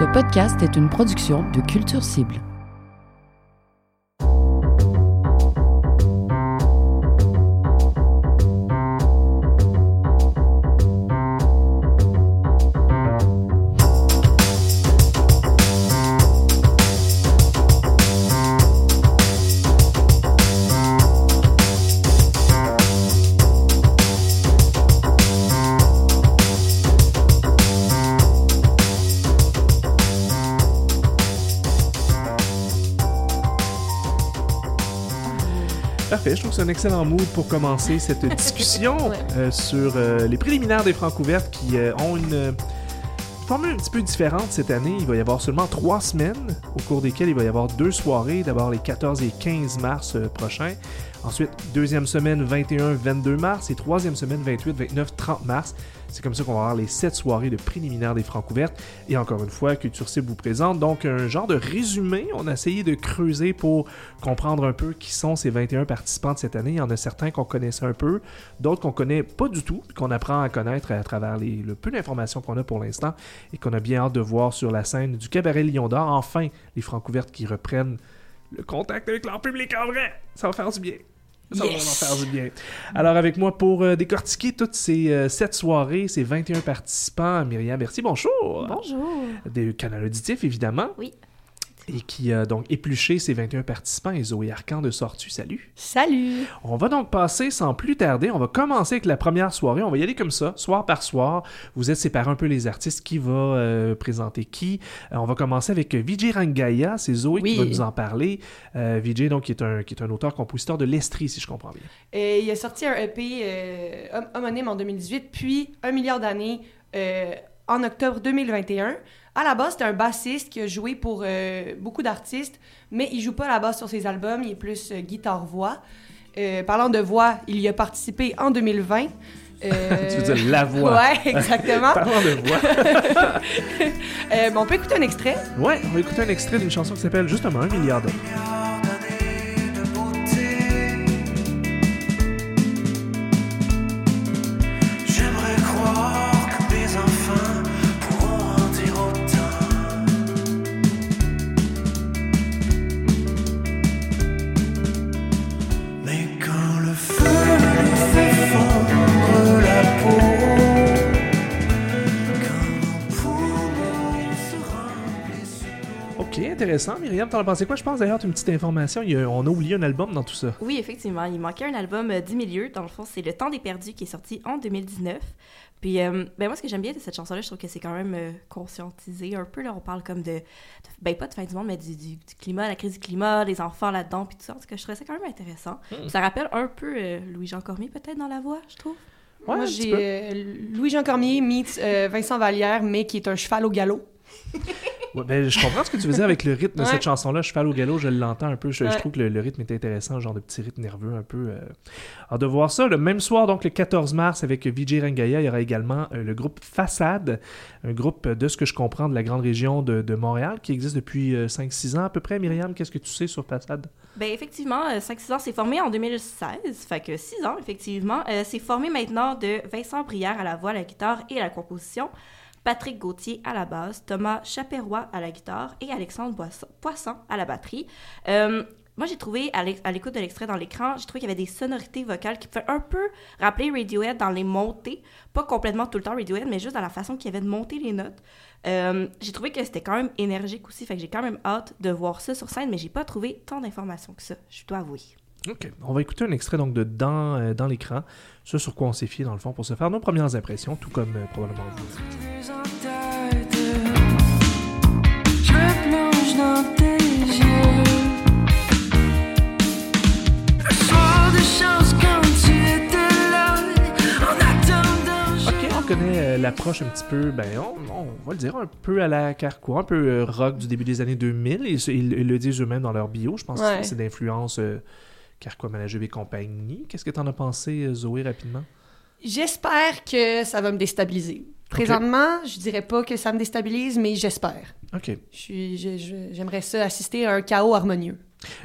Ce podcast est une production de Culture Cible. Un excellent mood pour commencer cette discussion euh, sur euh, les préliminaires des Francs ouvertes qui euh, ont une formule un petit peu différente cette année. Il va y avoir seulement trois semaines au cours desquelles il va y avoir deux soirées, d'abord les 14 et 15 mars prochains. Ensuite, deuxième semaine 21-22 mars et troisième semaine 28-29-30 mars. C'est comme ça qu'on va avoir les sept soirées de préliminaires des Francs ouvertes. Et encore une fois, Culture Cible vous présente donc un genre de résumé. On a essayé de creuser pour comprendre un peu qui sont ces 21 participants de cette année. Il y en a certains qu'on connaissait un peu, d'autres qu'on connaît pas du tout, qu'on apprend à connaître à travers le peu d'informations qu'on a pour l'instant et qu'on a bien hâte de voir sur la scène du Cabaret Lion d'Or. Enfin, les Francs ouvertes qui reprennent le contact avec leur public en vrai. Ça va faire du bien. Ça va vraiment faire du bien. Alors, avec moi pour euh, décortiquer toutes ces euh, sept soirées, ces 21 participants, Myriam merci, bonjour. Bonjour. Des canaux auditifs, évidemment. Oui. Et qui a donc épluché ces 21 participants et Zoé Arcan de Sortu. Salut. Salut. On va donc passer sans plus tarder. On va commencer avec la première soirée. On va y aller comme ça, soir par soir. Vous êtes séparés un peu les artistes. Qui va euh, présenter qui? Euh, On va commencer avec Vijay Rangaya. C'est Zoé Oui. qui va nous en parler. Euh, Vijay, donc, qui est un, qui est un auteur-compositeur de l'Estrie, si je comprends bien. Et il a sorti un EP euh, hom- homonyme en 2018, puis Un milliard d'années euh, en octobre 2021. À la base, c'est un bassiste qui a joué pour euh, beaucoup d'artistes, mais il joue pas la basse sur ses albums, il est plus euh, guitare-voix. Euh, parlant de voix, il y a participé en 2020. Euh, Tu veux dire la voix. Ouais, exactement. Parlant de voix. On peut écouter un extrait. Ouais, on va écouter un extrait d'une chanson qui s'appelle justement Un milliard. Intéressant. Myriam, t'en as pensé quoi? Je pense d'ailleurs, t'as une petite information. il y a- on a oublié un album dans tout ça. Oui, effectivement, il manquait un album euh, 10 milieux. Dans le fond, c'est Le Temps des perdus qui est sorti en 2019. Puis, euh, ben moi, ce que j'aime bien de cette chanson-là, je trouve que c'est quand même euh, conscientisé un peu. Là, on parle comme de, de- ben pas de fin du monde, mais du, du- du climat, la crise du climat, les enfants là-dedans, puis tout ça. En tout cas, je trouvais ça quand même intéressant. Puis Ça rappelle un peu euh, Louis-Jean Cormier, peut-être, dans la voix, je trouve. Ouais, Moi, j'ai euh, Louis-Jean Cormier meets euh, Vincent Vallière, mais qui est un cheval au galop. Ouais, ben, je comprends ce que tu veux dire avec le rythme de cette chanson-là. Cheval au galop, je l'entends un peu. Je, trouve que le, le rythme est intéressant, genre de petit rythme nerveux un peu. Euh... Alors, de voir ça, le même soir, donc le 14 mars, avec Vijay Rangaya, il y aura également euh, le groupe Façade, un groupe euh, de ce que je comprends de la grande région de, de Montréal, qui existe depuis euh, 5-6 ans à peu près. Myriam, qu'est-ce que tu sais sur Façade? Ben effectivement, euh, 5-6 ans, c'est formé en 2016, fait que 6 ans, effectivement. Euh, c'est formé maintenant de Vincent Brière à la voix, la guitare et à la composition, Patrick Gauthier à la basse, Thomas Chaperoy à la guitare et Alexandre Poisson à la batterie. Euh, moi, j'ai trouvé, à l'écoute de l'extrait dans l'écran, j'ai trouvé qu'il y avait des sonorités vocales qui pouvaient un peu rappeler Radiohead dans les montées. Pas complètement tout le temps Radiohead, mais juste dans la façon qu'il y avait de monter les notes. Euh, j'ai trouvé que c'était quand même énergique aussi, fait que j'ai quand même hâte de voir ça sur scène, mais j'ai pas trouvé tant d'informations que ça, je dois avouer. Ok, on va écouter un extrait donc de Dans, euh, dans l'écran, ce sur quoi on s'est fié dans le fond pour se faire nos premières impressions, tout comme euh, probablement vous. Ok, on connaît euh, l'approche un petit peu, ben on, on va le dire, un peu à la Carquois, un peu euh, rock du début des années 2000. Ils, ils- ils le disent eux-mêmes dans leur bio. Je pense Ouais. que c'est d'influence euh, Carquois, Malajube et compagnie. Qu'est-ce que t'en as pensé, euh, Zoé, rapidement? J'espère que ça va me déstabiliser. Présentement, je dirais pas que ça me déstabilise, mais j'espère. Ok. Je- je- J'aimerais ça assister à un chaos harmonieux.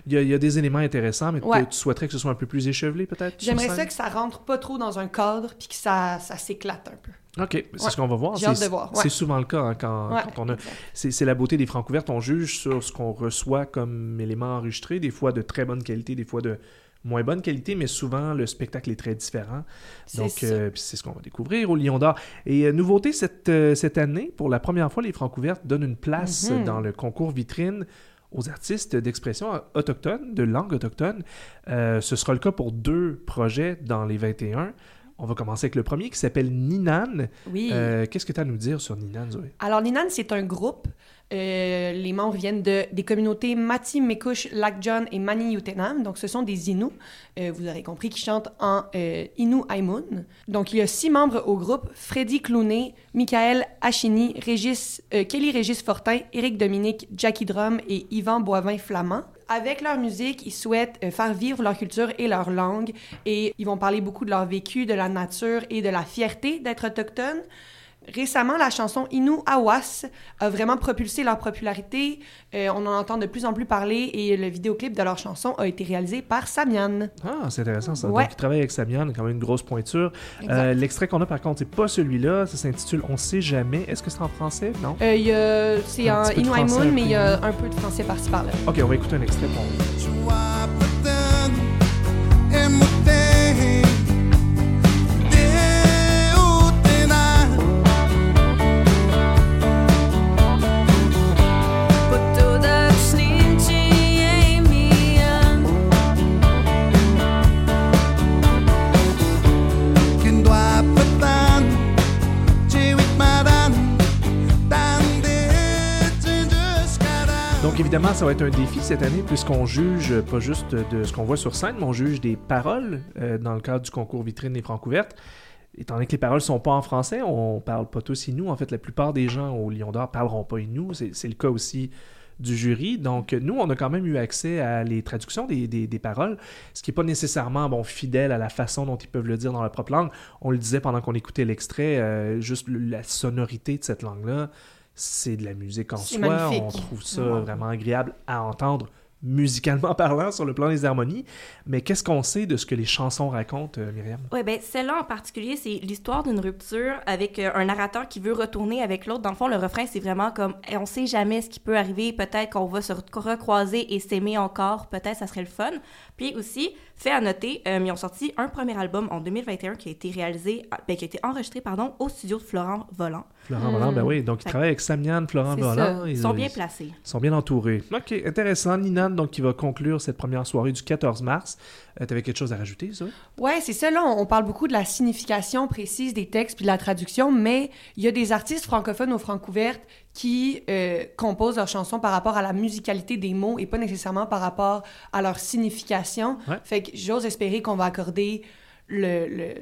Il y, a, il y a des éléments intéressants, mais Ouais. tu- tu souhaiterais que ce soit un peu plus échevelé, peut-être? J'aimerais ça que ça rentre pas trop dans un cadre puis que ça, ça s'éclate un peu. OK, c'est Ouais. ce qu'on va voir. J'ai hâte de voir, ouais. C'est souvent le cas hein, quand, Ouais, quand on a... C'est la beauté des francs ouvertes. On juge sur ce qu'on reçoit comme élément enregistré, des fois de très bonne qualité, des fois de moins bonne qualité, mais souvent le spectacle est très différent. C'est Donc, euh, c'est ce qu'on va découvrir au Lion d'Or. Et euh, nouveauté cette, euh, cette année, pour la première fois, les francs ouvertes donnent une place Mhm. dans le concours vitrine aux artistes d'expression autochtone, de langue autochtone. Ce sera le cas pour deux projets dans les 21. On va commencer avec le premier qui s'appelle Ninan. Oui. Euh, Qu'est-ce que tu as à nous dire sur Ninan, Zoé? Alors, Ninan, c'est un groupe. Euh, les membres viennent de, des communautés Mati, Mekush, Lac John et Mani Yutenam. Donc, ce sont des Inuits, euh, vous aurez compris, qui chantent en euh, Innu Aimun. Donc, il y a six membres au groupe Freddy Clounet, Michael Achini, Régis, euh, Kelly Régis Fortin, Éric Dominique, Jackie Drum et Yvan Boivin-Flamand. Avec leur musique, ils souhaitent faire vivre leur culture et leur langue et ils vont parler beaucoup de leur vécu, de la nature et de la fierté d'être autochtone. Récemment, la chanson Inu Awas a vraiment propulsé leur popularité. Euh, on en entend de plus en plus parler et le vidéoclip de leur chanson a été réalisé par Samian. Ah, c'est intéressant ça. Ouais. Donc, il travaille avec Samian, quand même une grosse pointure. Euh, L'extrait qu'on a par contre, c'est pas celui-là. Ça s'intitule On sait jamais. Est-ce que c'est en français? Non? Euh, il y a- c'est en Inu un mais il y a un peu de français par-ci par-là. Ok, on va écouter un extrait. pour- Donc évidemment, ça va être un défi cette année puisqu'on juge pas juste de ce qu'on voit sur scène, mais on juge des paroles euh, dans le cadre du concours vitrine des francs ouvertes. Étant donné que les paroles sont pas en français, on parle pas tous Inou. En fait, la plupart des gens au Lion d'Or parleront pas Inou. C'est le cas aussi du jury. Donc, nous, on a quand même eu accès à les traductions des, paroles, ce qui n'est pas nécessairement bon, fidèle à la façon dont ils peuvent le dire dans leur propre langue. On le disait pendant qu'on écoutait l'extrait, euh, juste la sonorité de cette langue-là, c'est de la musique en soi. magnifique. On trouve ça vraiment agréable à entendre musicalement parlant sur le plan des harmonies. Mais qu'est-ce qu'on sait de ce que les chansons racontent, euh, Myriam? Oui, ben celle-là en particulier, c'est l'histoire d'une rupture avec euh, un narrateur qui veut retourner avec l'autre. Dans le fond, le refrain, c'est vraiment comme Eh, on sait jamais ce qui peut arriver. Peut-être qu'on va se re- recroiser et s'aimer encore. Peut-être ça serait le fun. Puis aussi, fait à noter, euh, ils ont sorti un premier album en 2021 qui a été réalisé, ah, ben, qui a été enregistré, pardon, au studio de Florent Volant. Florent Volant, ben oui. Donc, ils Fait- travaillent avec Samian, Florent Volant. ça. Ils sont bien placés. Ils sont bien entourés. OK, intéressant. Ninan, donc, qui va conclure cette première soirée du 14 mars. Euh, T'avais quelque chose à rajouter, ça? Ouais, c'est ça. Là, on on parle beaucoup de la signification précise des textes puis de la traduction, mais il y a des artistes francophones aux Francouvertes qui euh, composent leurs chansons par rapport à la musicalité des mots et pas nécessairement par rapport à leur signification. Ouais. Fait que j'ose espérer qu'on va accorder le... le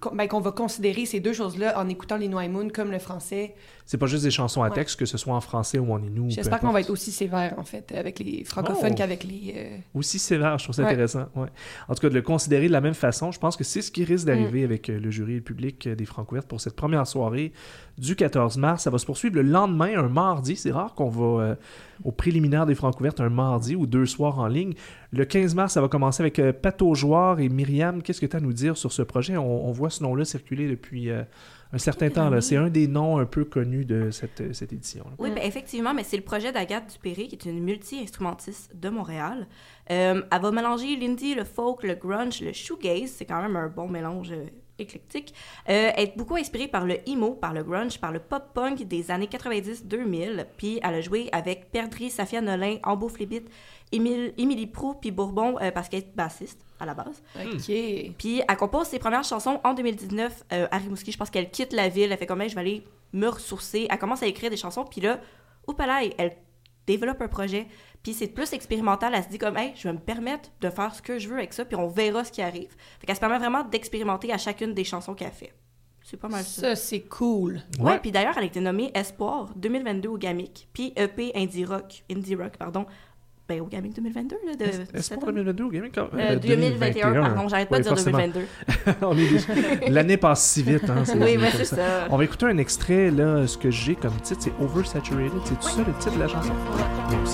qu'on- ben, qu'on va considérer ces deux choses-là en écoutant les Moon comme le français. C'est pas juste des chansons à Ouais. texte, que ce soit en français ou en inou. J'espère qu'on va être aussi sévère, en fait, avec les francophones Oh. qu'avec les... euh, Aussi sévère, je trouve ça Ouais. intéressant. Ouais. En tout cas, de le considérer de la même façon, je pense que c'est ce qui risque Mm. d'arriver avec euh, le jury et le public euh, des Francouvertes pour cette première soirée du 14 mars. Ça va se poursuivre le lendemain, un mardi. C'est rare qu'on va euh, au préliminaire des Francouvertes un mardi ou deux soirs en ligne. Le 15 mars, ça va commencer avec euh, Pato Jouard et Myriam. Qu'est-ce que tu as à nous dire sur ce projet? On, on voit ce nom-là circuler depuis un certain temps. là. C'est un des noms un peu connus de cette, euh, cette édition. Oui, ben, effectivement, mais c'est le projet d'Agathe Dupéré, qui est une multi-instrumentiste de Montréal. Euh, elle va mélanger l'indie, le folk, le grunge, le shoegaze. C'est quand même un bon mélange euh, éclectique. Euh, elle est beaucoup inspirée par le emo, par le grunge, par le pop-punk des années 90-2000. Puis elle a joué avec Perdri, Safia Nolin, Ambo Flébit, Émilie Prou, puis Bourbon, euh, parce qu'elle est bassiste à la base. OK. Puis elle compose ses premières chansons en 2019 euh, à Rimouski. Je pense qu'elle quitte la ville. Elle fait comme je vais aller me ressourcer. Elle commence à écrire des chansons. Puis là, oupalaï, elle développe un projet. Puis c'est plus expérimental. Elle se dit comme Hey, je vais me permettre de faire ce que je veux avec ça. Puis on verra ce qui arrive. Fait qu'elle se permet vraiment d'expérimenter à chacune des chansons qu'elle fait. C'est pas mal ça. Ça, c'est cool. Ouais, puis d'ailleurs, elle a été nommée Espoir 2022 au GAMIC, puis EP Indie Rock, Indie Rock, pardon, ben, au Gaming 2022. Là, de Est-ce pour année. 2022 au gaming? quand- Euh, 2021, pardon, j'arrête pas Ouais, de dire forcément. 2022. On est déjà- L'année passe si vite. Hein, c'est- Oui, c'est mais comme c'est ça. ça. On va écouter un extrait, là, ce que j'ai comme titre, c'est Oversaturated. C'est tout ça le titre de la chanson? Donc,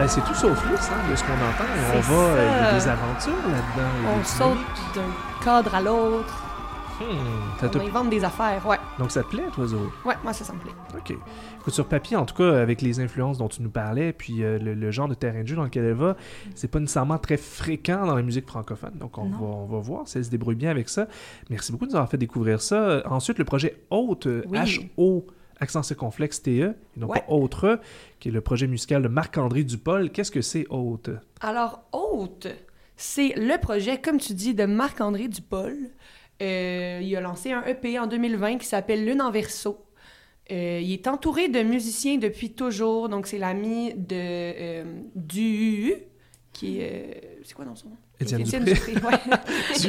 Ben, c'est tout sauf lisse, hein, de ce qu'on entend. On va, euh, il y a ça. des aventures là-dedans. y On saute d'un cadre à l'autre. Hmm, On t'as- invente des affaires. Ouais, Donc, ça te plaît, toi, Zoé? ouais, moi ça, ça me plaît. OK. Écoute, sur papier, en tout cas, avec les influences dont tu nous parlais, puis euh, le, le genre de terrain de jeu dans lequel elle va, c'est pas nécessairement très fréquent dans la musique francophone. Donc, on, Non. va, on va voir si elle se débrouille bien avec ça. Merci beaucoup de nous avoir fait découvrir ça. Ensuite, le projet Haute, Oui. H-O, accent circonflexe T-E, et Ouais. pas Autre, qui est le projet musical de Marc-André Dupol. Qu'est-ce que c'est Haute? Alors, Haute, c'est le projet, comme tu dis, de Marc-André Dupol. Euh, il a lancé un EP en 2020 qui s'appelle Lune en verso. Euh, il est entouré de musiciens depuis toujours. Donc, c'est l'ami de euh, Du, qui est. euh, c'est quoi dans son nom? Étienne Dupré. Dupré, ouais. du,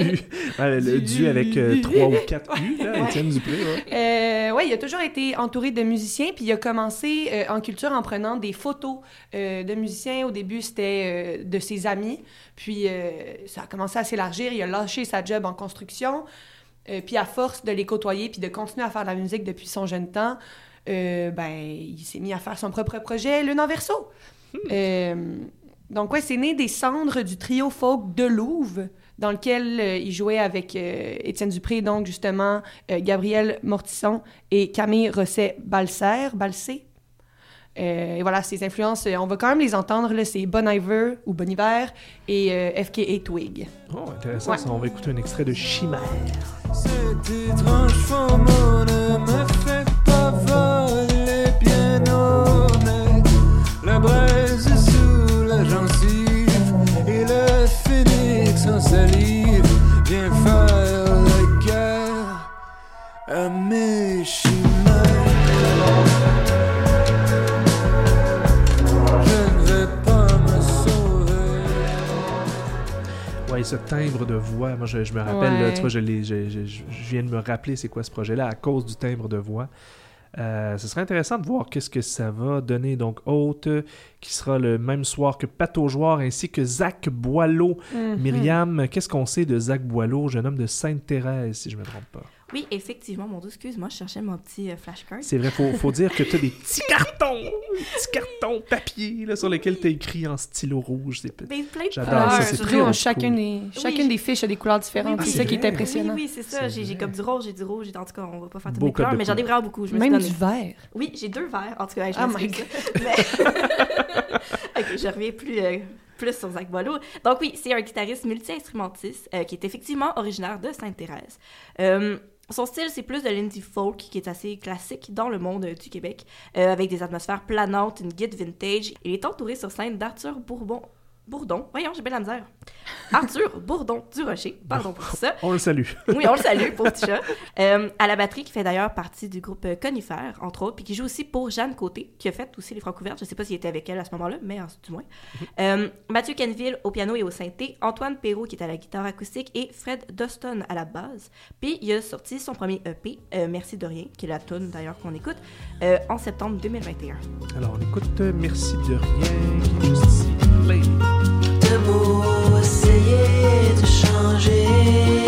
ouais, le Du- du avec 3 ou 4 U, là, Étienne Dupré. Ouais. Euh, ouais, il a toujours été entouré de musiciens, puis il a commencé euh, en culture en prenant des photos euh, de musiciens. Au début, c'était euh, de ses amis, puis euh, ça a commencé à s'élargir. Il a lâché sa job en construction, euh, puis à force de les côtoyer, puis de continuer à faire de la musique depuis son jeune temps, euh, ben, il s'est mis à faire son propre projet, Lune en verso. Euh, donc, ouais, c'est né des cendres du trio folk de Louvre, dans lequel euh, il jouait avec euh, Étienne Dupré, donc justement euh, Gabriel Mortisson et Camille Rosset-Balser, Balsé. Euh, et voilà, ces influences, on va quand même les entendre, là, c'est Bon Iver ou Bon Hiver et euh, FKA Twig. Oh, intéressant Ouais. ça. On va écouter un extrait de Chimère. Cette étrange Ouais, ce timbre de voix, moi je, je me rappelle, là, tu vois, je, viens de me rappeler c'est quoi ce projet-là à cause du timbre de voix. Euh, ce serait intéressant de voir qu'est-ce que ça va donner. Donc, Haute, qui sera le même soir que Pato Joueur, ainsi que Zach Boileau. Mhm. Myriam, qu'est-ce qu'on sait de Zach Boileau, jeune homme de Sainte-Thérèse, si je me trompe pas? Oui, effectivement, mon Dieu, excuse-moi, je cherchais mon petit euh, flashcard. C'est vrai, faut, faut dire que tu as des petits cartons, des petits cartons papier là, sur lesquels tu écrit en stylo rouge. C'est Ben, plein de J'adore ça, c'est très old chacune, school. des, chacune je- des fiches a des couleurs différentes. Ah, c'est ça qui est vrai? impressionnant. Oui, oui, c'est ça. C'est J'ai j'ai vrai. comme du rouge, j'ai du rouge. j'ai- En tout cas, on va pas faire toutes Beau mes code couleurs, de mais j'en ai vraiment beaucoup. Je me Même suis du donné. vert. Oui, j'ai deux verres. En tout cas, je Oh m'excuse. my Mais- ok, je reviens plus, euh, plus sur Zach Boileau. Donc oui, c'est un guitariste multi-instrumentiste euh, qui est effectivement originaire de Sainte-Thérèse. Euh, son style, c'est plus de l'indie folk, qui est assez classique dans le monde euh, du Québec, euh, avec des atmosphères planantes, une guide vintage. Il est entouré sur scène d'Arthur Bourbon. Bourdon, voyons, j'ai bien la misère. Arthur Bourdon du Rocher, pardon pour ça. On le salue. Oui, on le salue, pour petit chat. Euh, à la batterie, qui fait d'ailleurs partie du groupe euh, Conifère, entre autres, puis qui joue aussi pour Jeanne Côté, qui a fait aussi les Francouvertes. Je sais pas s'il était avec elle à ce moment-là, mais euh, du moins. Euh, Mathieu Kenville au piano et au synthé, Antoine Perrault qui est à la guitare acoustique et Fred Doston à la base. Puis il a sorti son premier EP, euh, Merci de rien, qui est la tune d'ailleurs qu'on écoute, en septembre 2021. Alors, on écoute Merci de rien, qui est juste de beau essayer de changer.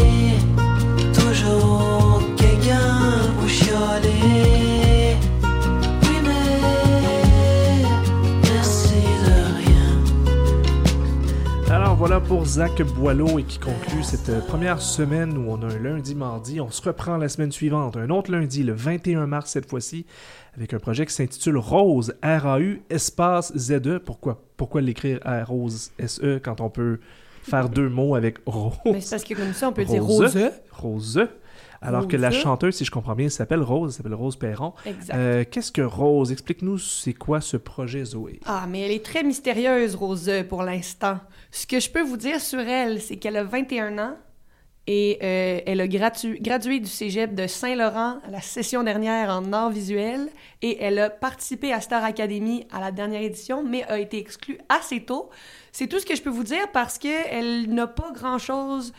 Voilà pour Zach Boileau et qui conclut cette euh, première semaine où on a un lundi, mardi. On se reprend la semaine suivante, un autre lundi, le 21 mars cette fois-ci, avec un projet qui s'intitule Rose, R-A-U, espace Z-E. Pourquoi, pourquoi l'écrire R-Rose, S-E, quand on peut faire deux mots avec Rose? Mais c'est parce que comme ça, on peut dire Rose. rose. Alors que la chanteuse, si je comprends bien, s'appelle Rose, elle s'appelle Rose Perron. Exact. Euh, Qu'est-ce que Rose? Explique-nous c'est quoi ce projet Zoé? Ah, mais elle est très mystérieuse, Rose, pour l'instant. Ce que je peux vous dire sur elle, c'est qu'elle a 21 ans et euh, elle a gradué du cégep de Saint-Laurent à la session dernière en art visuel et elle a participé à Star Academy à la dernière édition, mais a été exclue assez tôt. C'est tout ce que je peux vous dire parce qu'elle n'a pas grand-chose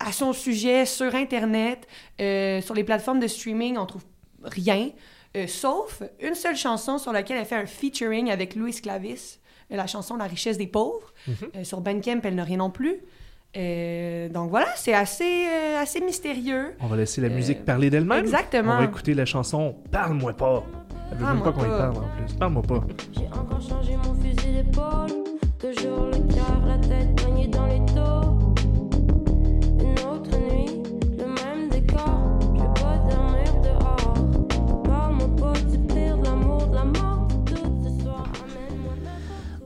à son sujet sur Internet. Euh, sur les plateformes de streaming, on trouve rien. Euh, sauf une seule chanson sur laquelle elle fait un featuring avec Louis Clavis, euh, la chanson La richesse des pauvres. Euh, sur Bandcamp, elle n'a rien non plus. Euh, donc voilà, c'est assez, euh, assez mystérieux. On va laisser la Euh, musique parler d'elle-même. exactement. On va écouter la chanson Parle-moi pas. Elle veut même Parle-moi pas qu'on y parle en plus. Parle-moi pas. J'ai encore changé mon fusil d'épaule. Toujours le cœur, la tête poignée dans les dos.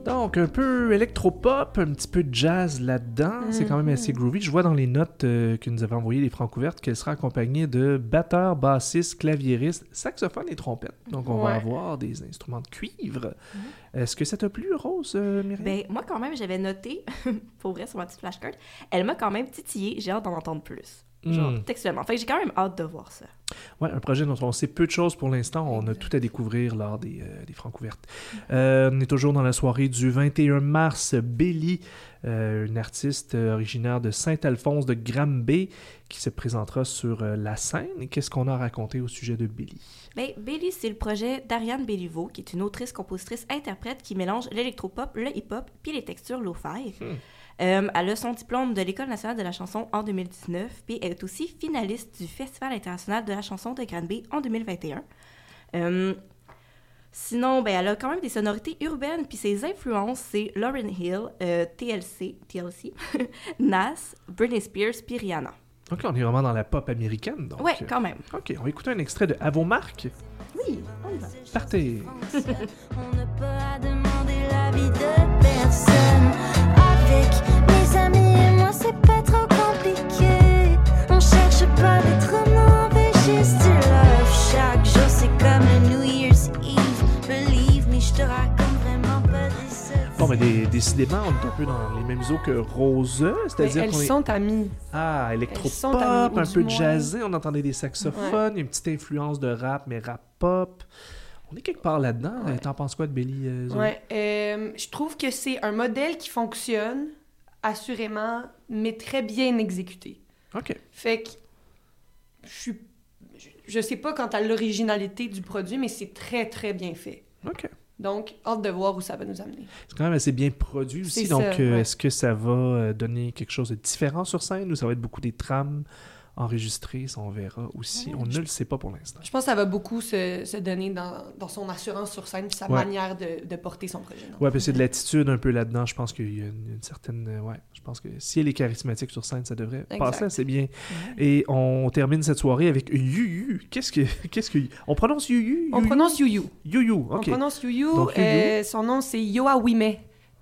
Donc, un peu électropop, un petit peu de jazz là-dedans. C'est quand même assez Mhm. groovy. Je vois dans les notes euh, que nous avons envoyées les francs ouvertes qu'elle sera accompagnée de batteurs, bassistes, claviéristes, saxophones et trompettes. Donc, on va Ouais. Mhm. avoir des instruments de cuivre. Est-ce que ça t'a plu, Rose, euh, Myriam? Ben, moi, quand même, j'avais noté, pour vrai, sur ma petite flashcard, elle m'a quand même titillé. J'ai hâte d'en entendre plus. Genre, Hmm. textuellement. Fait que j'ai quand même hâte de voir ça. Ouais, un projet dont on sait peu de choses pour l'instant. On a tout à découvrir lors des, euh, des francs ouvertes. Euh, on est toujours dans la soirée du 21 mars. Belly, euh, une artiste originaire de Saint-Alphonse de Granby, qui se présentera sur euh, la scène. Qu'est-ce qu'on a à raconter au sujet de Belly? Ben, Bailey, c'est le projet d'Ariane Béliveau, qui est une autrice, compositrice, interprète qui mélange l'électropop, le hip-hop, puis les textures lo-fi. Euh, elle a son diplôme de l'École nationale de la chanson en 2019, puis elle est aussi finaliste du Festival international de la chanson de Granby en 2021. Euh, sinon, ben, elle a quand même des sonorités urbaines, puis ses influences, c'est Lauryn Hill, euh, TLC, TLC, Nas, Britney Spears, puis Rihanna. Donc là, on est vraiment dans la pop américaine. Donc, ouais, quand même. OK, on va écouter un extrait de À vos marques. Oui, on y va. Partez! On n'a pas à demander l'avis de personne. Des décidément, on est un peu dans les mêmes eaux que Rose, c'est-à-dire elles qu'on est... sont amies. Ah, électropop, amies, un peu moins- jazzé, on entendait des saxophones, une petite influence de rap, mais rap pop. On est quelque part là-dedans. Ouais. T'en penses quoi de Belly euh? Ouais, euh, je trouve que c'est un modèle qui fonctionne, assurément, mais très bien exécuté. OK. Fait que je suis. je- sais pas quant à l'originalité du produit, mais c'est très, très bien fait. OK. Donc, hâte de voir où ça va nous amener. C'est quand même assez bien produit aussi. Donc, euh, ouais. est-ce que ça va euh, donner quelque chose de différent sur scène ou ça va être beaucoup des trames? Enregistrées? Ça, on verra aussi. on ne le sait pas pour l'instant. Je pense que ça va beaucoup se, se donner dans, dans son assurance sur scène puis sa Ouais. manière de, de porter son projet. Ouais, puis c'est de l'attitude un peu là-dedans. Je pense qu'il y a une, une certaine. euh, ouais, je pense que si elle est charismatique sur scène, ça devrait Exact. passer assez bien. Et on termine cette soirée avec Yu Qu'est-ce que. Qu'est-ce que. On prononce Yu Yu On prononce Yu Yu. Yu Yu, On ok. prononce Yu Yu. Donc, Yu Yu. euh, son nom, c'est Yoa Wime,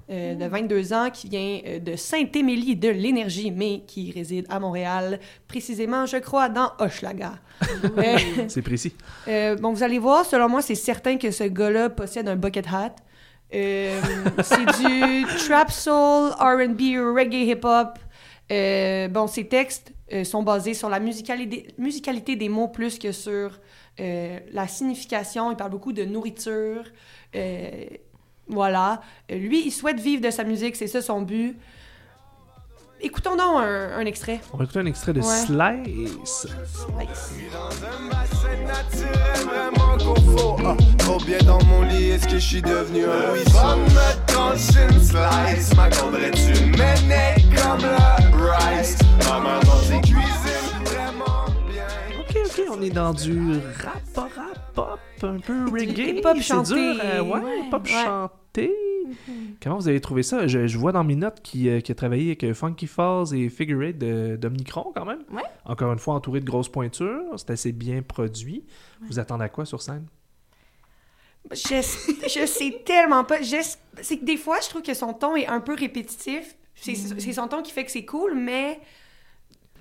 euh, de 22 ans, qui vient euh, de Saint-Émilie de l'Énergie, mais qui réside à Montréal, précisément, je crois, dans Hochelaga. Euh, C'est précis. euh, bon, vous allez voir, selon moi, c'est certain que ce gars-là possède un bucket hat. Euh, c'est du trap soul, R&B, reggae hip-hop. Euh, bon, ses textes euh, sont basés sur la musicalité, musicalité des mots plus que sur euh, la signification. Il parle beaucoup de nourriture. Voilà. Lui, il souhaite vivre de sa musique, c'est ça son but. Écoutons donc un, un extrait. On va écouter un extrait de Ouais. Slice. Dans un bassin naturel vraiment confort. Ah, trop bien dans mon lit, est-ce que je suis devenu un Va me une slice, ma tu menais comme la rice. Maman tes cuisines vraiment bien. Ok, ok, on est dans du rap, rap, pop, un peu reggae. C'est chanté. dur, euh, ouais, Ouais. pop Ouais. chanté. Comment vous avez trouvé ça? Je, je vois dans mes notes qu'il euh, qu'il a travaillé avec euh, Funky Falls et Figure Eight de d'Omnicron quand même. Ouais. Encore une fois, entouré de grosses pointures. C'est assez bien produit. Vous attendez à quoi sur scène? Je, je sais tellement pas. C'est que des fois, je trouve que son ton est un peu répétitif. C'est c'est son ton qui fait que c'est cool, mais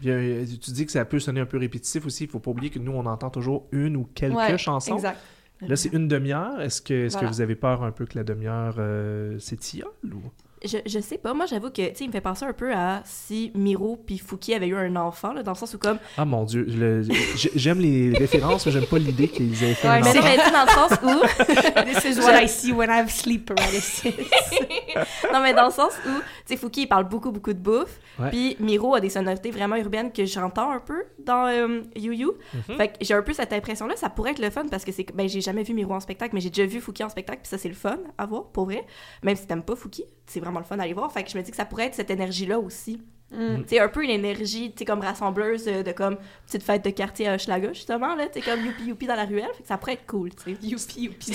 tu dis que ça peut sonner un peu répétitif aussi. Il faut pas oublier que nous, on entend toujours une ou quelques Ouais, chansons. Exact. Là, c'est une demi-heure. Est-ce que, est-ce Voilà. que vous avez peur un peu que la demi-heure euh, s'étiole ou... Je, je sais pas, moi j'avoue que, tu sais, il me fait penser un peu à si Miro puis Fouki avaient eu un enfant, là, dans le sens où comme... Ah mon Dieu, le- j'ai- j'aime les références, mais j'aime pas l'idée qu'ils aient fait Ouais, un enfant. non, mais sais, dans le sens où... This is what I see when I have sleep paralysis. non, mais dans le sens où, tu sais, Fouki, il parle beaucoup, beaucoup de bouffe. Puis Miro a des sonorités vraiment urbaines que j'entends un peu dans euh, You You. Mhm. Fait que j'ai un peu cette impression-là. Ça pourrait être le fun parce que c'est. Ben, j'ai jamais vu Miro en spectacle, mais j'ai déjà vu Fouki en spectacle. Puis ça, c'est le fun à voir, pour vrai. Même si t'aimes pas Fouki, c'est vraiment le fun d'aller voir. Fait que je me dis que ça pourrait être cette énergie-là aussi. Mm. Tu un peu une énergie, tu comme rassembleuse euh, de comme petite fête de quartier à Hochelaga, justement, là. Tu comme youpi youpi dans la ruelle. Fait que ça pourrait être cool, tu sais. Youpi, youpi.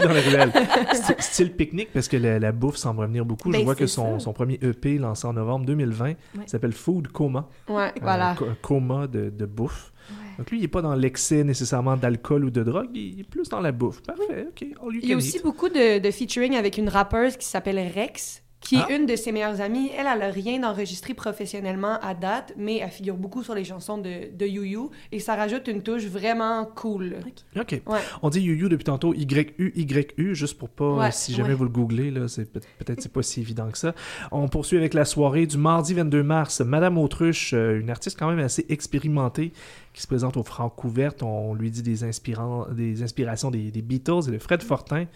Dans la ruelle. Sty- Style pique-nique, parce que la, la bouffe semble revenir beaucoup. Je Ben, vois que son, son premier EP, lancé en novembre 2020, s'appelle Food Coma. Ouais, Un voilà. co- un coma de, de bouffe. Donc lui, il n'est pas dans l'excès nécessairement d'alcool ou de drogue, il est plus dans la bouffe. Parfait, ok. Il y a aussi eat. beaucoup de, de featuring avec une rappeuse qui s'appelle Rex, qui Ah. est une de ses meilleures amies. Elle, elle a rien enregistré professionnellement à date, mais elle figure beaucoup sur les chansons de, de You, et ça rajoute une touche vraiment cool. Ok. Ouais. On dit Yuyu depuis tantôt Y-U, Y-U, juste pour pas, Ouais, si jamais ouais. vous le googlez, là, c'est peut- peut-être c'est pas si évident que ça. On poursuit avec la soirée du mardi 22 mars. Madame Autruche, euh, une artiste quand même assez expérimentée, qui se présente au Francouverte. On lui dit des, inspirants, des inspirations des, des Beatles et de Fred Fortin.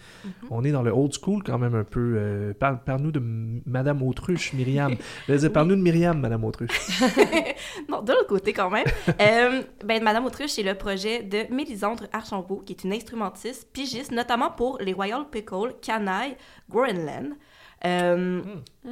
On est dans le old school quand même un peu. Euh, parle- Parle-nous de Madame Autruche, Myriam. Je veux dire, Parle-nous de Myriam, Madame Autruche. non, de l'autre côté quand même. Euh, ben, Madame Autruche, c'est le projet de Mélisandre Archambault, qui est une instrumentiste, pigiste, notamment pour les Royal Pickle, Canaille, Groenland. Euh,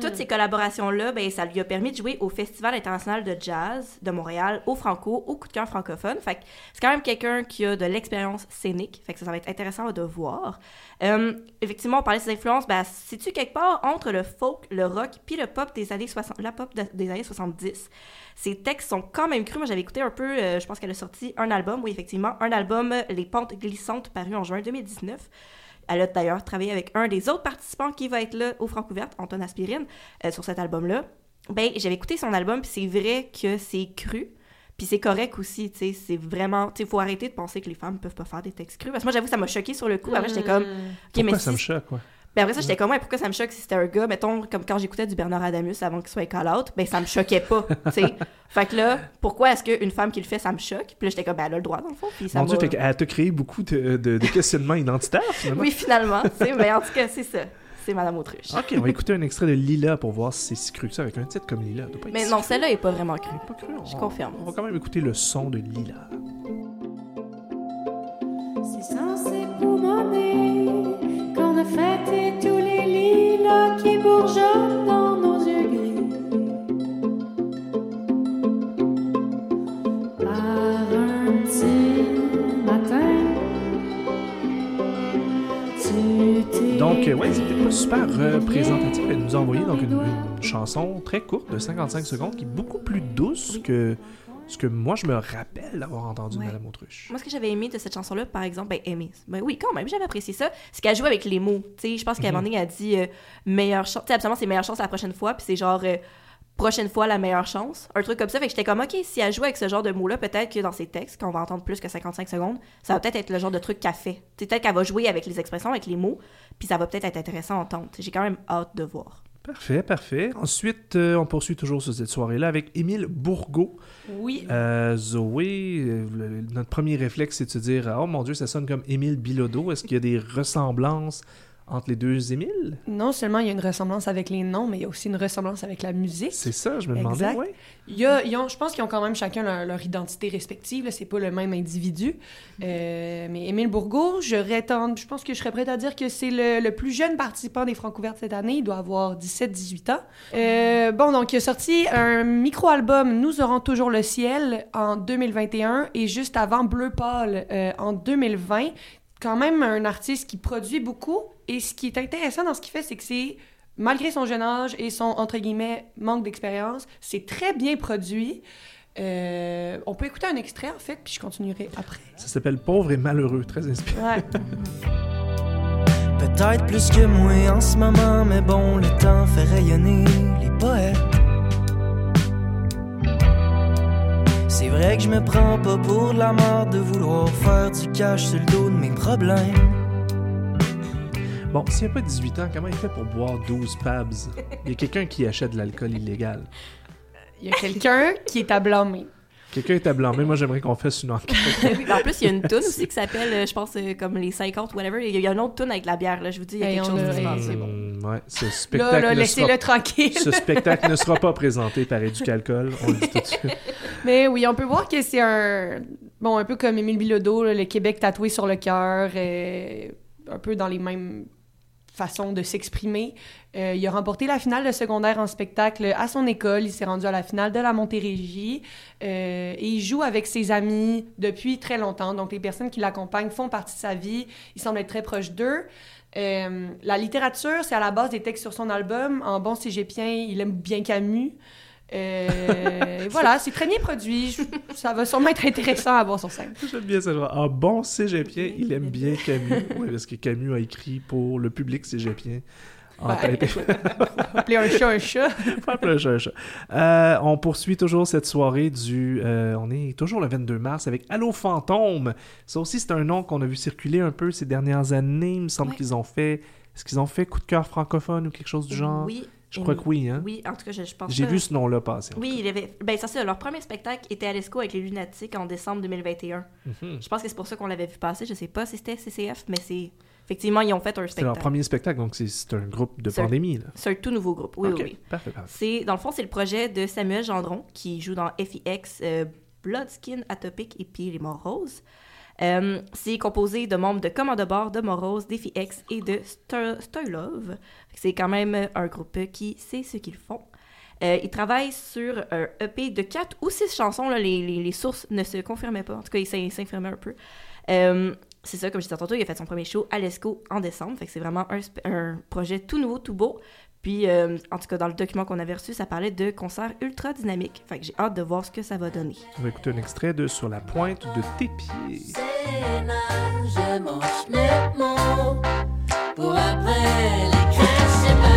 Toutes ces collaborations-là, ben, ça lui a permis de jouer au Festival international de jazz de Montréal, au Franco, au coup de cœur francophone. Fait que c'est quand même quelqu'un qui a de l'expérience scénique. Fait que ça, ça va être intéressant de voir. Euh, effectivement, on parlait de ses influences. Ben, c'est-tu quelque part entre le folk, le rock, puis le pop des années 60, la pop de- des années 70? Ses textes sont quand même crus. Moi, j'avais écouté un peu, euh, je pense qu'elle a sorti un album, oui, effectivement, un album, Les Pentes Glissantes, paru en juin 2019. Elle a d'ailleurs travaillé avec un des autres participants qui va être là au Francouverte, Anton Aspirine, euh, sur cet album-là. Ben, j'avais écouté son album, puis c'est vrai que c'est cru. Puis c'est correct aussi, tu sais, c'est vraiment... Tu sais, faut arrêter de penser que les femmes peuvent pas faire des textes crus. Parce que moi, j'avoue, ça m'a choqué sur le coup. Après, j'étais comme... Mais Pourquoi si ça me choque? Ben après ça, j'étais comme, ouais, pourquoi ça me choque si c'était un gars, mettons, comme quand j'écoutais du Bernard Adamus avant qu'il soit call-out, ben ça me choquait pas, tu sais. fait que là, pourquoi est-ce qu'une femme qui le fait, ça me choque? Puis là, j'étais comme, ben elle a le droit, dans le fond, puis ça Mon Dieu, qu'elle t'a créé beaucoup de, de- de questionnements identitaires, finalement. Oui, finalement, tu sais, mais en tout cas, c'est ça. C'est Madame Autruche. Ok, on va écouter un extrait de Lila pour voir si c'est si cru que ça avec un titre comme Lila. Ça doit pas être Mais si non, celle-là est pas vraiment crue. Pas cru. Je On- confirme. On va quand même écouter le son de Lila. C'est censé prouver a fêté tous les lilas qui bourgeonnent dans nos yeux gris. Par un petit matin, tu t'es Donc, euh, ouais, peut-être pas super représentatif. Elle nous a envoyé donc une, une chanson très courte de 55 secondes qui est beaucoup plus douce que ce que moi je me rappelle d'avoir entendu de Ouais. Madame Autruche. Moi, ce que j'avais aimé de cette chanson-là, par exemple, ben, aimé, ben oui, quand même, j'avais apprécié ça, c'est qu'elle joue avec les mots. Tu sais, je pense qu'à un moment donné, elle a dit euh, meilleure chance. Tu sais, absolument, c'est meilleure chance la prochaine fois, puis c'est genre euh, prochaine fois la meilleure chance. Un truc comme ça. Fait que j'étais comme, OK, si elle joue avec ce genre de mots-là, peut-être que dans ses textes, qu'on va entendre plus que 55 secondes, ça va peut-être être le genre de truc qu'elle fait. Peut-être qu'elle va jouer avec les expressions, avec les mots, puis ça va peut-être être intéressant à entendre. J'ai quand même hâte de voir. Parfait, parfait. Ensuite, euh, on poursuit toujours sur cette soirée-là avec Émile Bourgault. Oui. Euh, Zoé, euh, le- notre premier réflexe, c'est de se dire Oh mon Dieu, ça sonne comme Émile Bilodeau. Est-ce qu'il y a des ressemblances entre les deux Émile Non seulement il y a une ressemblance avec les noms, mais il y a aussi une ressemblance avec la musique. C'est ça, je me demandais. Exact. ouais. Il y a, ils ont- je pense qu'ils ont quand même chacun leur, leur identité respective. C'est pas le même individu. Euh, mais Émile Bourgault, tendance- je pense que je serais prête à dire que c'est le, le plus jeune participant des Francouvertes cette année. Il doit avoir 17-18 ans. Euh, bon, donc il a sorti un micro-album Nous aurons toujours le ciel en 2021 et juste avant Bleu Pâle euh, en 2020. Quand même un artiste qui produit beaucoup. Et ce qui est intéressant dans ce qu'il fait, c'est que c'est malgré son jeune âge et son, entre guillemets, manque d'expérience, c'est très bien produit. Euh, on peut écouter un extrait, en fait, puis je continuerai après. Ça s'appelle Pauvre et malheureux, très inspirant. Ouais. Peut-être plus que moi en ce moment, mais bon, le temps fait rayonner les poètes. C'est vrai que je me prends pas pour de la merde de vouloir faire du cash sur le dos de mes problèmes. Bon, s'il n'y a pas 18 ans, comment il fait pour boire 12 pabs? Il y a quelqu'un qui achète de l'alcool illégal. Il y a quelqu'un qui est à blâmer. Quelqu'un est à blâmer. Moi, j'aimerais qu'on fasse une enquête. Oui, en plus, il y a une toune aussi qui s'appelle, euh, je pense, euh, comme les 50, whatever. Il y a une autre toune avec la bière, là. Je vous dis, il y a Hey, quelque on chose qui se passe. c'est bon. Hmm, ouais, ce spectacle, là, ne laissez-le sera... tranquille. ce spectacle ne sera pas présenté par Éducalcool. On le dit tout de suite. Mais oui, on peut voir que c'est un... Bon, un peu comme Émile Bilodeau, le Québec tatoué sur le cœur, euh, un peu dans les mêmes façons de s'exprimer. Euh, il a remporté la finale de secondaire en spectacle à son école. Il s'est rendu à la finale de la Montérégie. Euh, et il joue avec ses amis depuis très longtemps. Donc, les personnes qui l'accompagnent font partie de sa vie. Il semble être très proche d'eux. Euh, la littérature, c'est à la base des textes sur son album. En bon cégepien, il aime bien Camus. Euh, voilà, c'est très bien produit. Je- Ça va sûrement être intéressant à voir sur scène. J'aime bien ça. Genre, ah bon cégepien, il aime bien Camus. Oui, parce que Camus a écrit pour le public cégepien. En. Appeler un chat un chat. Pas un chat, un chat. Euh, on poursuit toujours cette soirée du. euh, on est toujours le 22 mars avec Allo Fantôme. Ça aussi, c'est un nom qu'on a vu circuler un peu ces dernières années. Il me semble Ouais. qu'ils ont fait. Est-ce qu'ils ont fait coup de cœur francophone ou quelque chose du genre? Oui. Je crois que oui, hein? Oui, en tout cas, je, je pense J'ai vu ce nom-là passer. Oui, il avait... Ben, c'est ça. Leur premier spectacle était à l'ESCO avec les Lunatiques en décembre 2021. Mhm. Je pense que c'est pour ça qu'on l'avait vu passer. Je sais pas si c'était CCF, mais c'est... Effectivement, ils ont fait un C'est leur spectacle. premier spectacle, donc c'est- c'est un groupe de C'est pandémie. C'est un tout nouveau groupe. Oui, Ok, oui. Parfait, parfait. C'est, dans le fond, c'est le projet de Samuel Gendron, qui joue dans FIX, euh, Blood, Skin, Atopic et puis Les Morts Roses. Euh, c'est composé de membres de Commande de bord, de Morose, d'FIX et de Stirlove. C'est quand même un groupe qui sait ce qu'ils font. Euh, ils travaillent sur un EP de 4 ou 6 chansons. Les, sources ne se confirmaient pas. En tout cas, ils s'in- s'infirmaient un peu. Euh, c'est ça, comme je disais tantôt, il a fait son premier show à l'ESCO en décembre. Fait c'est vraiment un projet tout nouveau, tout beau. Puis, euh, en tout cas, dans le document qu'on avait reçu, ça parlait de concerts ultra dynamiques. Fait que j'ai hâte de voir ce que ça va donner. On va écouter un extrait de Sur la pointe de tes pieds. Je mange mes mots pour après les cracher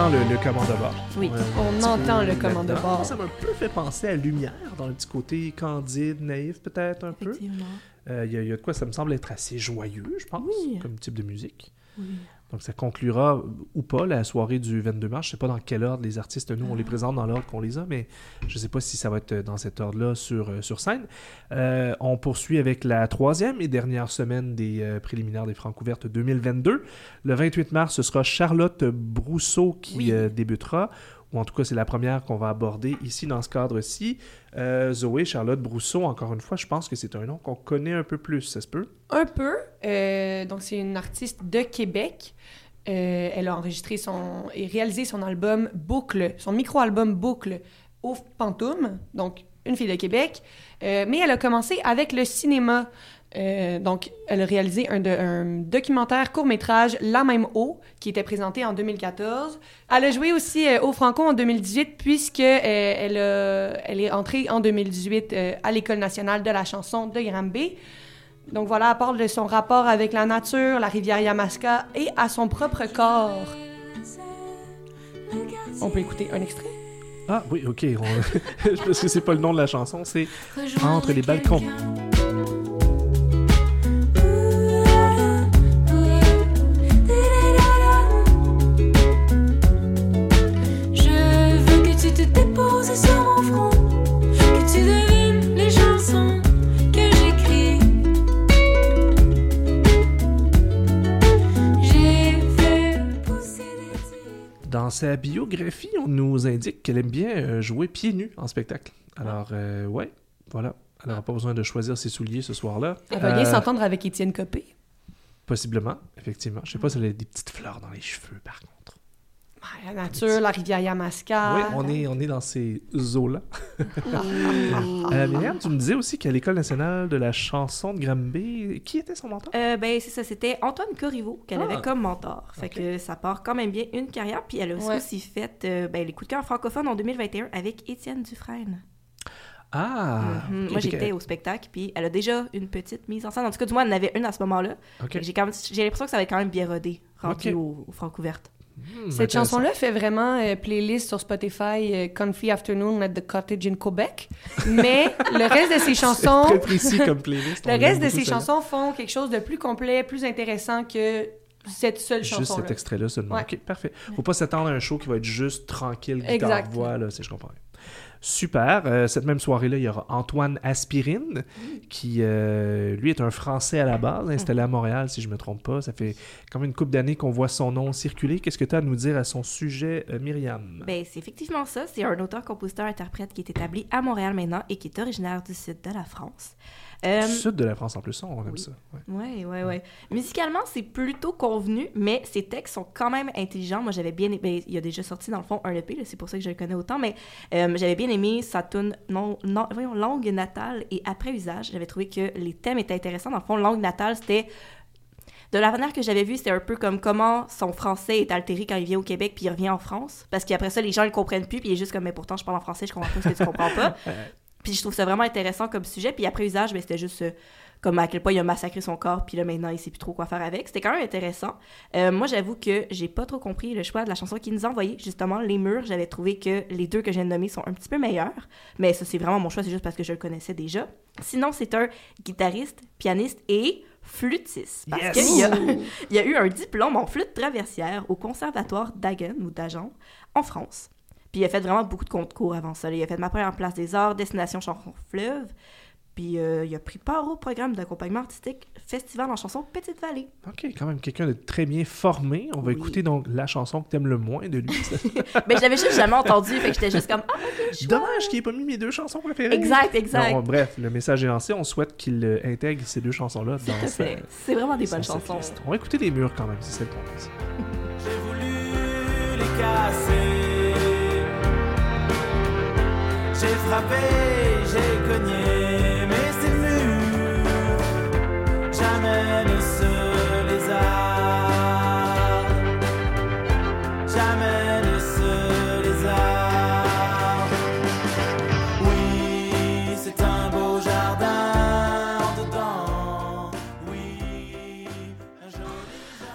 entend le, le commande de bord. Oui. On entend le commande de là-dedans. bord. Ça m'a un peu fait penser à Lumière, dans le petit côté candide, naïf peut-être un peu. Effectivement. Euh, Il y, a- il y a de quoi, ça me semble être assez joyeux, je pense, Oui. comme type de musique. Oui. Donc ça conclura euh, ou pas la soirée du 22 mars. Je sais pas dans quel ordre les artistes, nous, on les présente dans l'ordre qu'on les a, mais je sais pas si ça va être dans cet ordre-là sur, euh, sur scène. Euh, on poursuit avec la troisième et dernière semaine des euh, préliminaires des Francs ouvertes 2022. Le 28 mars, ce sera Charlotte Brousseau qui Oui. euh, débutera, ou en tout cas c'est la première qu'on va aborder ici dans ce cadre-ci. Euh, Zoé, Charlotte Brousseau, encore une fois, je pense que c'est un nom qu'on connaît un peu plus, ça se peut? Un peu. Euh, donc, c'est une artiste de Québec. Euh, elle a enregistré son et réalisé son album Boucle, son micro-album Boucle au Pantoum, donc une fille de Québec. Mais elle a commencé avec le cinéma. Euh, donc, elle a réalisé un, de- un documentaire court-métrage La même eau, qui était présenté en 2014. Elle a joué aussi euh, au Franco en 2018, puisque euh, elle, a- elle est entrée en 2018 euh, à l'École nationale de la chanson de Granby. Donc voilà, elle parle de son rapport avec la nature, la rivière Yamaska et à son propre corps. On peut écouter un extrait? Ah oui, ok. on- Parce que c'est pas le nom de la chanson, c'est Entre les balcons. Dans sa biographie, on nous indique qu'elle aime bien euh, jouer pieds nus en spectacle. Alors, euh, ouais, voilà. Elle n'aura pas besoin de choisir ses souliers ce soir-là. Elle va bien Euh, s'entendre avec Étienne Copé. Possiblement, effectivement. Je sais pas si elle a des petites fleurs dans les cheveux, par contre. La nature, la rivière Yamaska. Oui, on est, on est dans ces eaux-là. Euh, Myriam, tu me disais aussi qu'à l'École nationale de la chanson de Granby, qui était son mentor? Euh, ben, c'est ça, c'était Antoine Corriveau qu'elle Ah. avait comme mentor. Fait que ça part quand même bien une carrière. Puis elle a aussi, Ouais. aussi fait euh, ben, les coups de cœur francophones en 2021 avec Étienne Dufresne. Ah! Mhm. Moi, j'étais au spectacle, puis elle a déjà une petite mise en scène. En tout cas, du moins, elle en avait une à ce moment-là. J'ai quand même- j'ai l'impression que ça va être quand même bien rodé, rendu au, au Francouverte. Hmm, Cette chanson-là fait vraiment euh, playlist sur Spotify euh, Comfy Afternoon at the Cottage in Quebec. Mais le reste de ses chansons, Très précis comme playlist. le reste de celle-là. chansons font quelque chose de plus complet, plus intéressant que cette seule Juste chanson-là. cet extrait-là seulement. Ouais. Ok, parfait. Faut pas s'attendre à un show qui va être juste tranquille, Exact. guitare-voix, là, si je comprends. Super. Euh, cette même soirée-là, il y aura Antoine Aspirine, qui, euh, lui, est un Français à la base, installé à Montréal, si je me trompe pas. Ça fait quand même une couple d'années qu'on voit son nom circuler. Qu'est-ce que tu as à nous dire à son sujet, euh, Myriam? Ben, c'est effectivement ça. C'est un auteur, compositeur, interprète qui est établi à Montréal maintenant et qui est originaire du sud de la France. Euh, Du sud de la France en plus, on aime oui. ça. ouais. Ouais, ouais, ouais. Musicalement, c'est plutôt convenu, mais ses textes sont quand même intelligents. Moi, j'avais bien aimé. ben, il a déjà sorti, dans le fond, un EP, c'est pour ça que je le connais autant, mais euh, j'avais bien aimé sa tune non, non, voyons, Langue natale et Après usage. J'avais trouvé que les thèmes étaient intéressants. Dans le fond, Langue natale, c'était. De la manière que j'avais vu, c'était un peu comme comment son français est altéré quand il vient au Québec puis il revient en France. Parce qu'après ça, les gens ne le comprennent plus, puis il est juste comme, mais pourtant, je parle en français, je comprends pas ce que tu comprends pas. Puis je trouve ça vraiment intéressant comme sujet. Puis après usage, ben, c'était juste euh, comme à quel point il a massacré son corps, puis là maintenant il sait plus trop quoi faire avec. C'était quand même intéressant. Euh, moi, j'avoue que j'ai pas trop compris le choix de la chanson qu'il nous a envoyé. Justement, Les Murs, j'avais trouvé que les deux que de nommer sont un petit peu meilleurs. Mais ça, c'est vraiment mon choix, c'est juste parce que je le connaissais déjà. Sinon, c'est un guitariste, pianiste et flûtiste. Parce Yes! qu'il y a, il y a eu un diplôme en flûte traversière au conservatoire d'Hagen ou d'Agen en France. Puis il a fait vraiment beaucoup de concours avant ça. là. Il a fait ma première place des arts, destination chanson fleuve. Puis euh, il a pris part au programme d'accompagnement artistique Festival en chanson Petite Vallée. Ok, quand même quelqu'un de très bien formé. On va Oui. écouter donc la chanson que t'aimes le moins de lui. Mais je l'avais juste jamais entendu, fait que j'étais juste comme ah ok, chouette. Dommage qu'il ait pas mis mes deux chansons préférées. Exact, exact. Non, bref, le message est lancé. On souhaite qu'il euh, intègre ces deux chansons-là dans sa. C'est vraiment des bonnes chansons. On va écouter les murs quand même, si c'est le point. J'ai voulu les casser. J'ai frappé, j'ai cogné, mais ces murs jamais ne se a. Jamais ne se a. Oui, c'est un beau jardin en dedans. Oui, un joli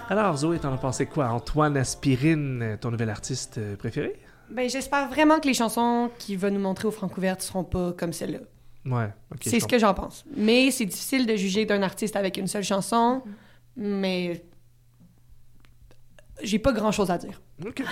Alors, Zoé, t'en as pensé quoi? Antoine Aspirine, ton nouvel artiste préféré? Ben, j'espère vraiment que les chansons qu'il va nous montrer au Francouverte seront pas comme celle-là. Ouais, c'est ce que j'en pense. Mais c'est difficile de juger d'un artiste avec une seule chanson, mais j'ai pas grand-chose à dire. Ok.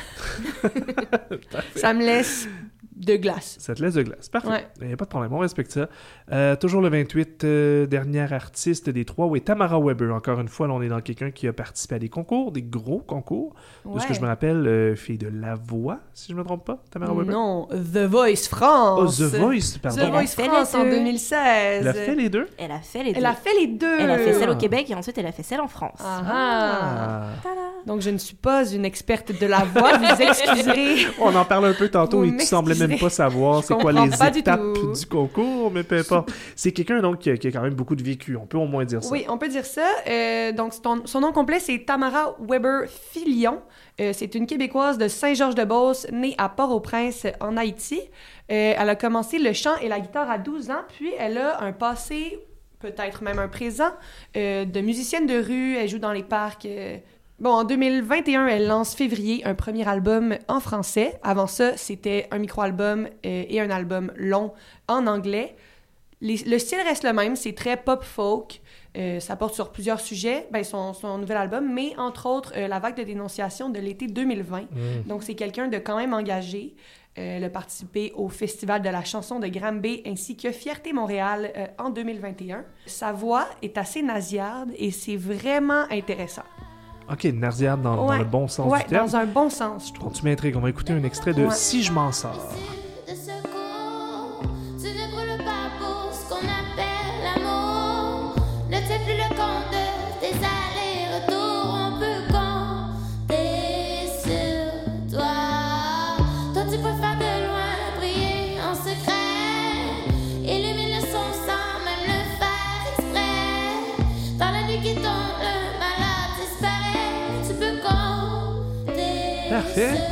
Ça me laisse de glace. Ça te laisse de glace. Parfait. Ouais. Il n'y a pas de problème, on respecte ça. Euh, toujours le 28, euh, dernière artiste des trois, oui, Tamara Weber. Encore une fois, là, on est dans quelqu'un qui a participé à des concours, des gros concours. De ce que je me rappelle, euh, fille de La Voix, si je ne me trompe pas, Tamara Weber. Non, The Voice Oh, France. The Voice, The pardon. Voice fait les France en deux. 2016. Elle a fait les deux? Elle a fait les deux. Elle a fait les deux. Elle a fait celle Ah. au Québec et ensuite elle a fait celle en France. Ah, ah. Ah. Donc, je ne suis pas une experte de la voix, vous excuserez. On en parle un peu tantôt Vous et tu semblais même m'excuserez. pas savoir Je c'est quoi les du étapes tout. du, concours, mais peu importe. C'est quelqu'un donc qui a, qui a quand même beaucoup de vécu, on peut au moins dire ça. Oui, on peut dire ça. Euh, donc, son, son nom complet, c'est Tamara Weber Filion. Euh, c'est une Québécoise de Saint-Georges-de-Beauce, née à Port-au-Prince, en Haïti. Euh, elle a commencé le chant et la guitare à 12 ans, puis elle a un passé, peut-être même un présent, euh, de musicienne de rue. Elle joue dans les parcs. euh. Bon, en 2021, elle lance Février, un premier album en français. Avant ça, c'était un micro-album euh, et un album long en anglais. Les- le style reste le même, c'est très pop-folk. Euh, ça porte sur plusieurs sujets, ben, son, son nouvel album, mais entre autres euh, la vague de dénonciation de l'été 2020. Mm. Donc c'est quelqu'un de quand même engagé. Elle a participé au Festival de la chanson de Granby ainsi que Fierté Montréal en 2021. Sa voix est assez nasillarde et c'est vraiment intéressant. Ok, Narziade dans, le bon sens ouais, du terme. dans un bon sens, je Bon, trouve. tu m'intrigues, on va écouter un extrait de. Si je m'en sors.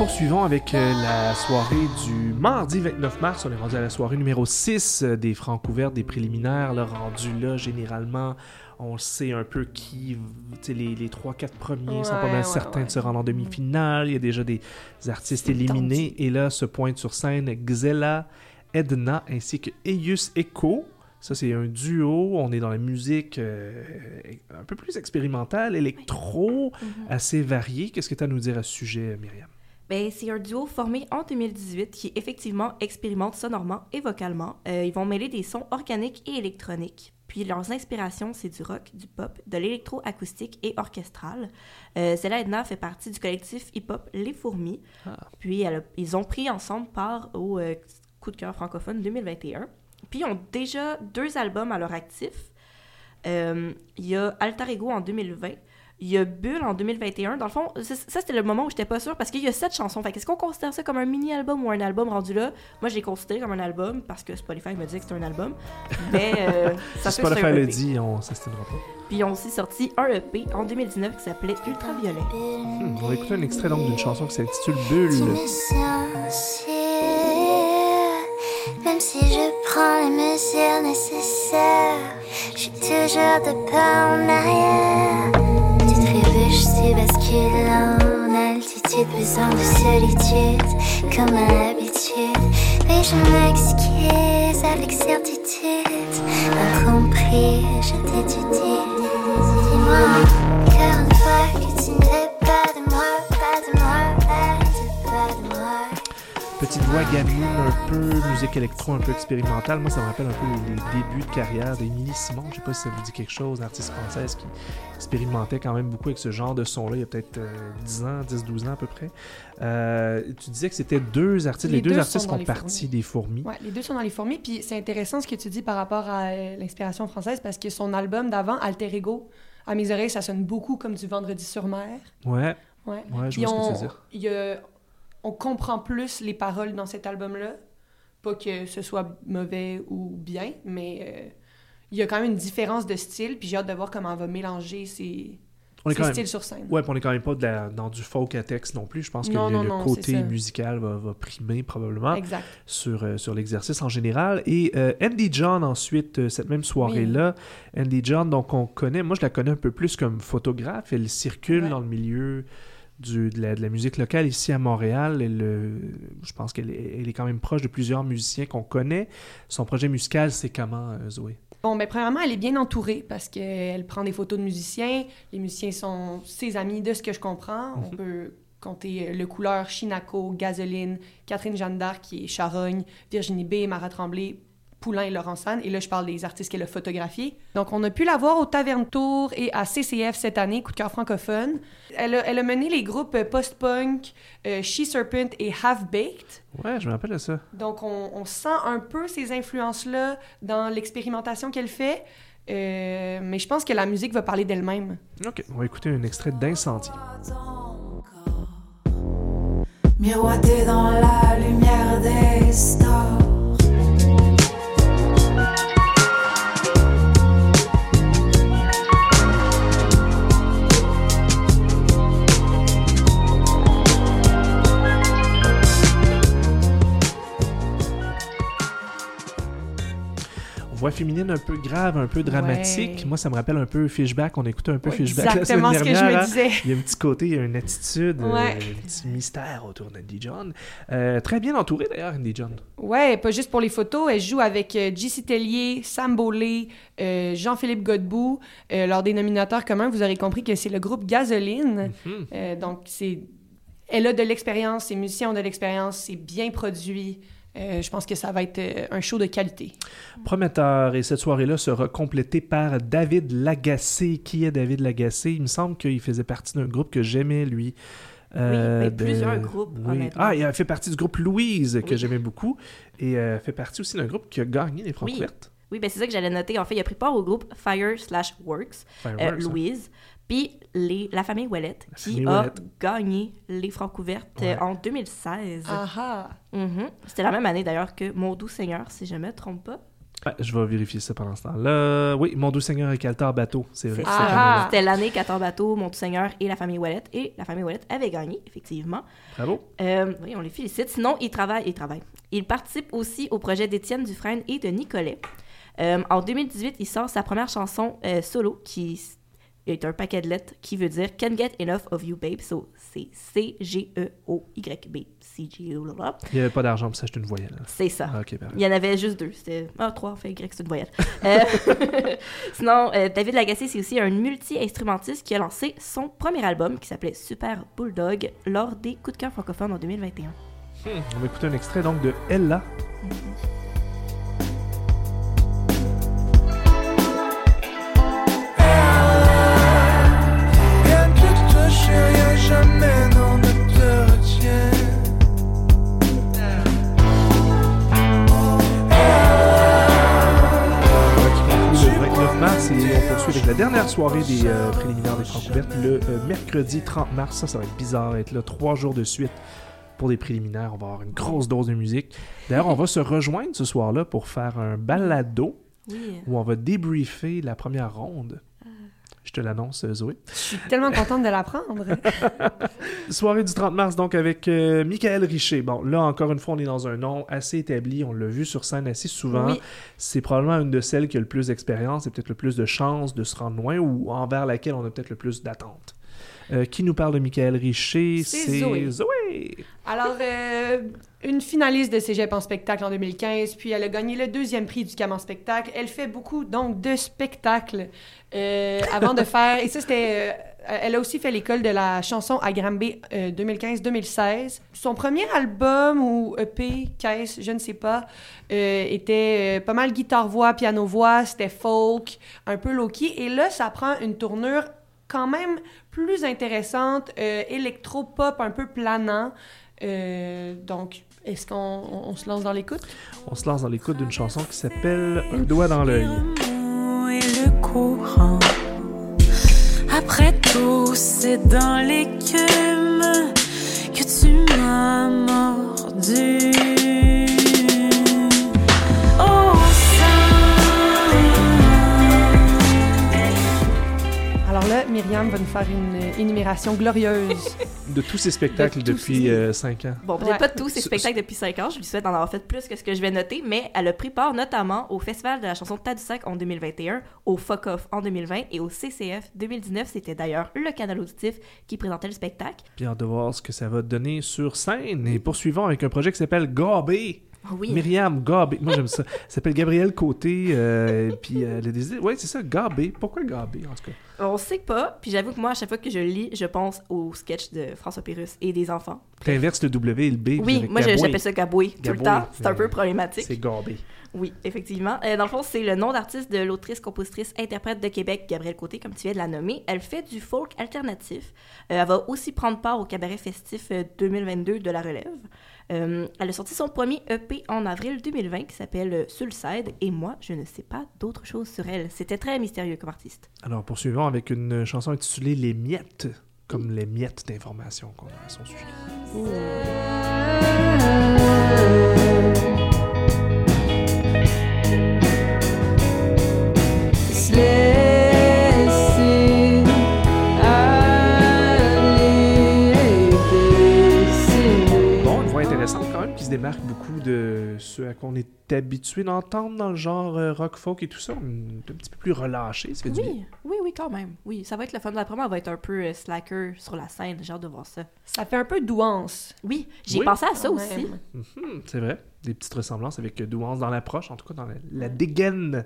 Poursuivons avec euh, la soirée du mardi 29 mars. On est rendu à la soirée numéro 6 euh, des francs couverts, des préliminaires. Là, rendu là, généralement, on sait un peu qui. Les, les 3-4 premiers sont pas Ouais, mal ouais, certains ouais. de se rendre en demi-finale. Il y a déjà des artistes éliminés. Et là, se pointe sur scène Xela, Edna ainsi que Eius Echo. Ça, c'est un duo. On est dans la musique euh, un peu plus expérimentale, électro, assez variée. Qu'est-ce que tu as à nous dire à ce sujet, Myriam? Ben, c'est un duo formé en 2018 qui effectivement expérimente sonorement et vocalement. Euh, ils vont mêler des sons organiques et électroniques. Puis leurs inspirations, c'est du rock, du pop, de l'électro-acoustique et orchestral. Euh, Zella Edna fait partie du collectif hip-hop Les Fourmis. Ah. Puis elle a- ils ont pris ensemble part au euh, Coup de cœur francophone 2021. Puis ils ont déjà deux albums à leur actif. Euh, Il y a Alter Ego en 2020. Il y a Bulle en 2021. Dans le fond, ça, c'était le moment où j'étais pas sûre parce qu'il y a sept chansons. Fait qu'est-ce qu'on considère ça comme un mini-album ou un album rendu là? Moi, je l'ai considéré comme un album parce que Spotify me disait que c'était un album. Mais euh, ça Si Spotify le dit, on s'estimera pas. Puis ils ont aussi sorti un EP en 2019 qui s'appelait Ultraviolet. Hmm, on va écouter un extrait donc d'une chanson qui s'intitule Tu Bulle. même si je prends les mesures nécessaires, je suis toujours de pas en arrière. Tu bascules en altitude, besoin de solitude, comme à l'habitude. Mais je m'excuse avec certitude, incompris, je t'étudie. Dis-moi encore une fois que tu ne Petite voix gamine, un peu musique électro, un peu expérimentale. Moi, ça me rappelle un peu les, les débuts de carrière d'Émilie Simon. Je sais pas si ça vous dit quelque chose, une artiste française qui expérimentait quand même beaucoup avec ce genre de son-là il y a peut-être euh, 10 ans, 10-12 ans à peu près. Euh, tu disais que c'était deux artistes. Les, Les deux, deux artistes sont partie fourmis. des fourmis. Ouais, les deux sont dans les fourmis. Puis c'est intéressant ce que tu dis par rapport à euh, l'inspiration française parce que son album d'avant, Alter Ego, à mes oreilles, ça sonne beaucoup comme du Vendredi sur mer. Ouais, Ouais. ouais, je vois ce que tu veux dire. il y a- on comprend plus les paroles dans cet album-là. Pas que ce soit mauvais ou bien, mais euh, il y a quand même une différence de style. Puis j'ai hâte de voir comment on va mélanger ces, On est quand même sur scène. Ouais, on est quand même pas de la- dans du folk à texte non plus. Je pense que Non, le, non, le non, côté musical va, va primer probablement Exact. sur, euh, sur l'exercice en général. Et euh, Andy John, ensuite, euh, cette même soirée-là, Andy John, donc on connaît, moi je la connais un peu plus comme photographe. Elle circule Ouais. dans le milieu du, de, la, de la musique locale ici à Montréal. Elle, je pense qu'elle est, elle est quand même proche de plusieurs musiciens qu'on connaît. Son projet musical, c'est comment, euh, Zoé? Bon, ben, premièrement, elle est bien entourée parce qu'elle prend des photos de musiciens. Les musiciens sont ses amis, de ce que je comprends. On Mhm. peut compter euh, Le Couleur, Chinaco, Gasoline, Catherine Jeanne d'Arc, qui est Charogne, Virginie B, Mara Tremblay, Poulain et Laurent San. Et là, je parle des artistes qu'elle a photographiés. Donc, on a pu la voir au Taverne Tour et à CCF cette année, Coup de cœur francophone. Elle a, elle a mené les groupes euh, post-punk, euh, She Serpent et Half Baked. Ouais, je me rappelle de ça. Donc, on, on sent un peu ces influences-là dans l'expérimentation qu'elle fait. Euh, mais je pense que la musique va parler d'elle-même. Ok, on va écouter un extrait d'Incendie. Miroiter dans la lumière des stars. Voix féminine un peu grave, un peu dramatique. Ouais. Moi, ça me rappelle un peu Fishback. On écoutait un peu Ouais, Fishback la semaine exactement ce que je dernière, me hein. disais. Il y a un petit côté, il y a une attitude, euh, Ouais. un petit mystère autour d'Andy John. Euh, très bien entouré d'ailleurs, Andy John. Ouais, pas juste pour les photos. Elle joue avec euh, J.C. Tellier, Sam euh, Jean-Philippe Godbout. Euh, leur dénominateur commun, vous aurez compris que c'est le groupe Gasoline. Mhm. Euh, donc, c'est... Elle a de l'expérience, ses musiciens ont de l'expérience, c'est bien produit. Euh, je pense que ça va être euh, un show de qualité. Prometteur. Et cette soirée-là sera complétée par David Lagacé. Qui est David Lagacé? Il me semble qu'il faisait partie d'un groupe que j'aimais, lui. Euh, ben, plusieurs groupes, oui. Ah, il a fait partie du groupe Louise, que Oui. j'aimais beaucoup. Et euh, fait partie aussi d'un groupe qui a gagné les Francs Oui. ouvertes. Oui, ben c'est ça que j'allais noter. En fait, il a pris part au groupe Fire slash Works, euh, hein. Puis les, la famille Ouellette, La qui famille a gagné les francs ouvertes euh, Ouais. en 2016. Ah ah! Mhm. C'était la même année d'ailleurs que Mon Doux Seigneur, si je me trompe pas. Ouais, je vais vérifier ça pendant ce temps-là. Oui, Mon Doux Seigneur et Caltar Bateau, c'est vrai. Année-là. C'était l'année 14 bateaux, Mon Seigneur et la famille Ouellette. Et la famille Ouellette avait gagné, effectivement. Bravo. Euh, oui, on les félicite. Sinon, ils travaillent. Ils travaillent. Ils participent aussi au projet d'Étienne Dufresne et de Nicolet. Euh, en 2018, il sort sa première chanson euh, solo qui s- est un paquet de lettres qui veut dire Can't Get Enough of You, Babe. So, c'est C-G-E-O-Y-B. C-G-E, blablabla. Il n'y avait pas d'argent pour s'acheter une voyelle. C'est ça. Ah. Il y en avait juste deux. C'était. Ah, trois, en fait, Y, c'est une voyelle. Euh, Sinon, euh, David Lagacé, c'est aussi un multi-instrumentiste qui a lancé son premier album qui s'appelait Super Bulldog lors des coups de cœur francophones en 2021. On va écouter un extrait donc de Ella. Rien poursuit avec la dernière soirée des euh, préliminaires des Francouvertes le euh, mercredi 30 mars. Ça, ça va être bizarre d'être là trois jours de suite pour des préliminaires. On va avoir une grosse dose de musique. D'ailleurs, on va se rejoindre ce soir-là pour faire un balado Oui. où on va débriefer la première ronde. Je te l'annonce, euh, Zoé. Je suis tellement contente de l'apprendre. Soirée du 30 mars, donc, avec euh, Michael Richer. Bon, là, encore une fois, on est dans un nom assez établi. On l'a vu sur scène assez souvent. Oui. C'est probablement une de celles qui a le plus d'expérience et peut-être le plus de chances de se rendre loin ou envers laquelle on a peut-être le plus d'attentes. Euh, qui nous parle de Michael Richer? C'est Zoé. Zoé. Alors, euh, une finaliste de Cégep en spectacle en 2015, puis elle a gagné le deuxième prix du CAM en spectacle. Elle fait beaucoup, donc, de spectacles euh, avant de faire... Et ça, c'était... euh, elle a aussi fait l'école de la chanson à Granby euh, 2015-2016. Son premier album ou EP, caisse, je ne sais pas, euh, était euh, pas mal guitare-voix, piano-voix, c'était folk, un peu low-key. Et là, ça prend une tournure quand même plus intéressante, euh, électro-pop un peu planant. Euh, donc, est-ce qu'on on- on se lance dans l'écoute? On se lance dans l'écoute d'une chanson qui s'appelle Un doigt dans l'œil. L'amour et le courant. Après tout, c'est dans l'écume que tu m'as mordu. Myriam va nous faire une euh, énumération glorieuse. De tous ces spectacles De depuis ces- 5 ans. Bon, peut-être Ouais. pas tous ces Ce- spectacles depuis 5 ans. Je lui souhaite d'en avoir fait plus que ce que je vais noter, mais elle a pris part notamment au Festival de la chanson Tadoussac en 2021, au Fuck Off en 2020 et au CCF 2019. C'était d'ailleurs le canal auditif qui présentait le spectacle. Puis hâte de voir ce que ça va donner sur scène. Et poursuivons avec un projet qui s'appelle Gabé. Ah oui. Myriam Gabé. Moi, j'aime ça. Elle s'appelle Gabrielle Côté. euh, puis euh, des idées. Ouais, c'est ça, Gabé. Pourquoi Gabé, en tout cas? On sait pas, puis j'avoue que moi, à chaque fois que je lis, je pense au sketch de François Pérus et des enfants. T'inverses le W et le B. Oui, moi j'appelle ça Gaboué tout le temps. C'est un peu problématique. C'est Gabé. Oui, effectivement. Euh, dans le fond, c'est le nom d'artiste de l'autrice, compositrice, interprète de Québec, Gabrielle Côté, comme tu viens de la nommer. Elle fait du folk alternatif. Euh, elle va aussi prendre part au cabaret festif euh, 2022 de la Relève. Euh, elle a sorti son premier EP en avril 2020 qui s'appelle euh, Sulcide et moi, je ne sais pas d'autre chose sur elle. C'était très mystérieux comme artiste. Alors, poursuivons avec une chanson intitulée Les miettes, comme les miettes d'information qu'on a à son sujet. Démarque beaucoup de ce à quoi on est habitué d'entendre dans le genre euh, rock folk et tout ça. Un petit peu plus relâché, ça fait du bien. Oui, oui, oui, quand même. Oui, ça va être le fun. La première va être un peu euh, slacker sur la scène. J'ai hâte de voir ça. Ça fait un peu douance. Oui, j'ai Oui. pensé à ça aussi. Mhm, c'est vrai. Des petites ressemblances avec euh, Douance dans l'approche, en tout cas dans la, la dégaine.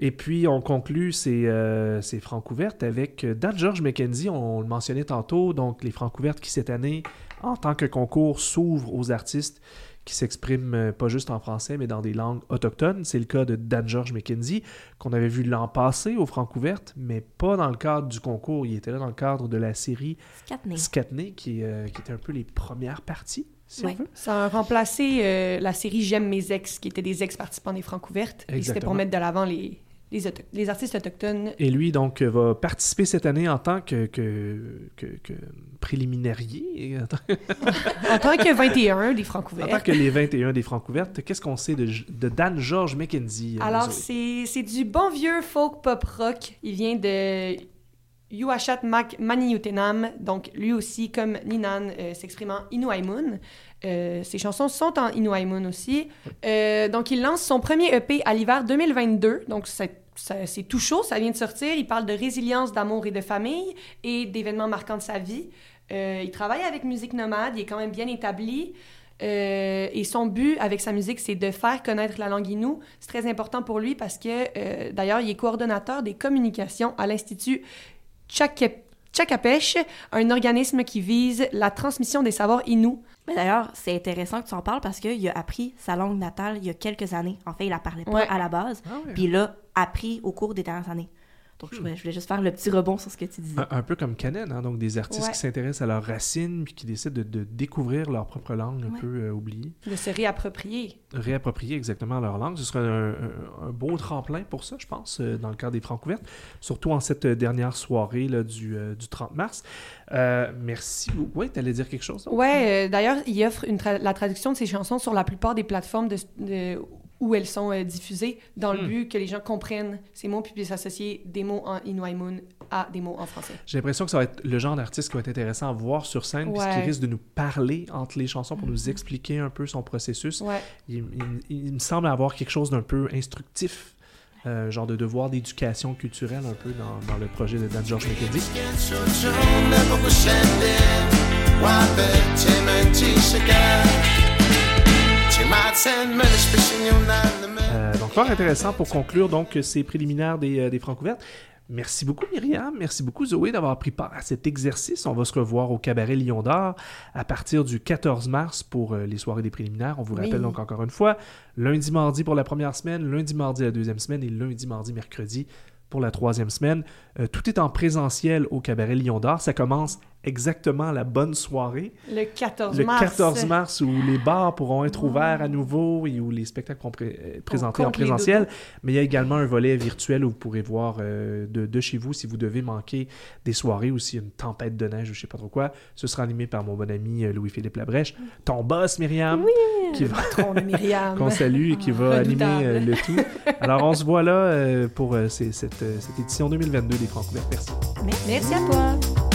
Et puis, on conclut ces, euh, ces francs ouvertes avec euh, Dan George McKenzie, on le mentionnait tantôt, donc les francs ouvertes qui, cette année, en tant que concours, s'ouvrent aux artistes qui s'expriment euh, pas juste en français, mais dans des langues autochtones. C'est le cas de Dan George McKenzie, qu'on avait vu l'an passé aux francs ouvertes, mais pas dans le cadre du concours. Il était là dans le cadre de la série Scatney. Scatney, qui, euh, qui était un peu les premières parties, si Ouais. on veut. Ça a remplacé euh, la série J'aime mes ex, qui était des ex-participants des Francouvertes. Et c'était pour mettre de l'avant les, les, auto- les artistes autochtones. Et lui, donc, euh, va participer cette année en tant que, que, que, que préliminarié, en tant, En tant que 21 des francs en tant que les 21 des Francouvertes. Qu'est-ce qu'on sait de, de Dan George McKenzie? euh, Alors, c'est du bon vieux folk pop rock. Il vient de Yuashat Mak Maniutenam, donc lui aussi, comme Ninan, euh, s'exprime en Inuaimun. Euh, ses chansons sont en Inuaimun aussi. Euh, donc, il lance son premier EP à l'hiver 2022. Donc, c'est c'est tout chaud, ça vient de sortir. Il parle de résilience, d'amour et de famille et d'événements marquants de sa vie. Euh, il travaille avec Musique Nomade, il est quand même bien établi. Euh, et son but avec sa musique, c'est de faire connaître la langue Innu. C'est très important pour lui parce que, euh, d'ailleurs, il est coordonnateur des communications à l'Institut Tchakapesh, un organisme qui vise la transmission des savoirs Innu. Mais d'ailleurs, c'est intéressant que tu en parles parce qu'il a appris sa langue natale il y a quelques années. En fait, il la parlait pas Ouais. à la base, Ah puis l'a appris au cours des dernières années. Donc, je, voulais, je voulais juste faire le petit rebond sur ce que tu disais. Un, un peu comme Canen, hein, donc des artistes Ouais. qui s'intéressent à leurs racines puis qui décident de, de découvrir leur propre langue un Ouais. peu euh, oubliée, de se réapproprier. réapproprier exactement leur langue. Ce serait un, un- un beau tremplin pour ça, je pense, euh, dans le cadre des Francouvertes, surtout en cette euh, dernière soirée là, du, euh, du 30 mars. Euh, merci. Oui, tu allais dire quelque chose? euh, d'ailleurs, il offre une tra- la traduction de ses chansons sur la plupart des plateformes de, de- où elles sont euh, diffusées, dans le Hmm. but que les gens comprennent ces mots puis puissent associer des mots en Inuaimun à des mots en français. J'ai l'impression que ça va être le genre d'artiste qui va être intéressant à voir sur scène, puisqu'il Ouais. risque de nous parler entre les chansons pour nous expliquer un peu son processus. Ouais. Il, il- il me semble avoir quelque chose d'un peu instructif, euh, genre de devoir d'éducation culturelle un peu dans, dans le projet de Dan George McKenzie. Euh, donc, fort intéressant pour conclure donc ces préliminaires des, euh, des Francouvertes. Merci beaucoup Myriam, merci beaucoup Zoé d'avoir pris part à cet exercice. On va se revoir au Cabaret Lion d'Or à partir du 14 mars pour euh, les soirées des préliminaires. On vous Oui. rappelle donc encore une fois, lundi, mardi pour la première semaine, lundi, mardi la deuxième semaine et lundi, mardi, mercredi pour la troisième semaine. Euh, tout est en présentiel au Cabaret Lion d'Or. Ça commence exactement la bonne soirée. Le 14 Le mars. 14 mars, où les bars pourront être ouverts à nouveau et où les spectacles pourront pré- euh, être présentés en présentiel. Mais il y a également un volet virtuel où vous pourrez voir euh, de, de chez vous si vous devez manquer des soirées ou s'il y a une tempête de neige ou je sais pas trop quoi. Ce sera animé par mon bon ami Louis-Philippe Labrèche. Ton boss, Myriam, qui va Myriam. qu'on salue et qui va Redoutable. animer euh, le tout. Alors, on se voit là euh, pour cette édition 2022 des Francs. Merci. Merci à toi.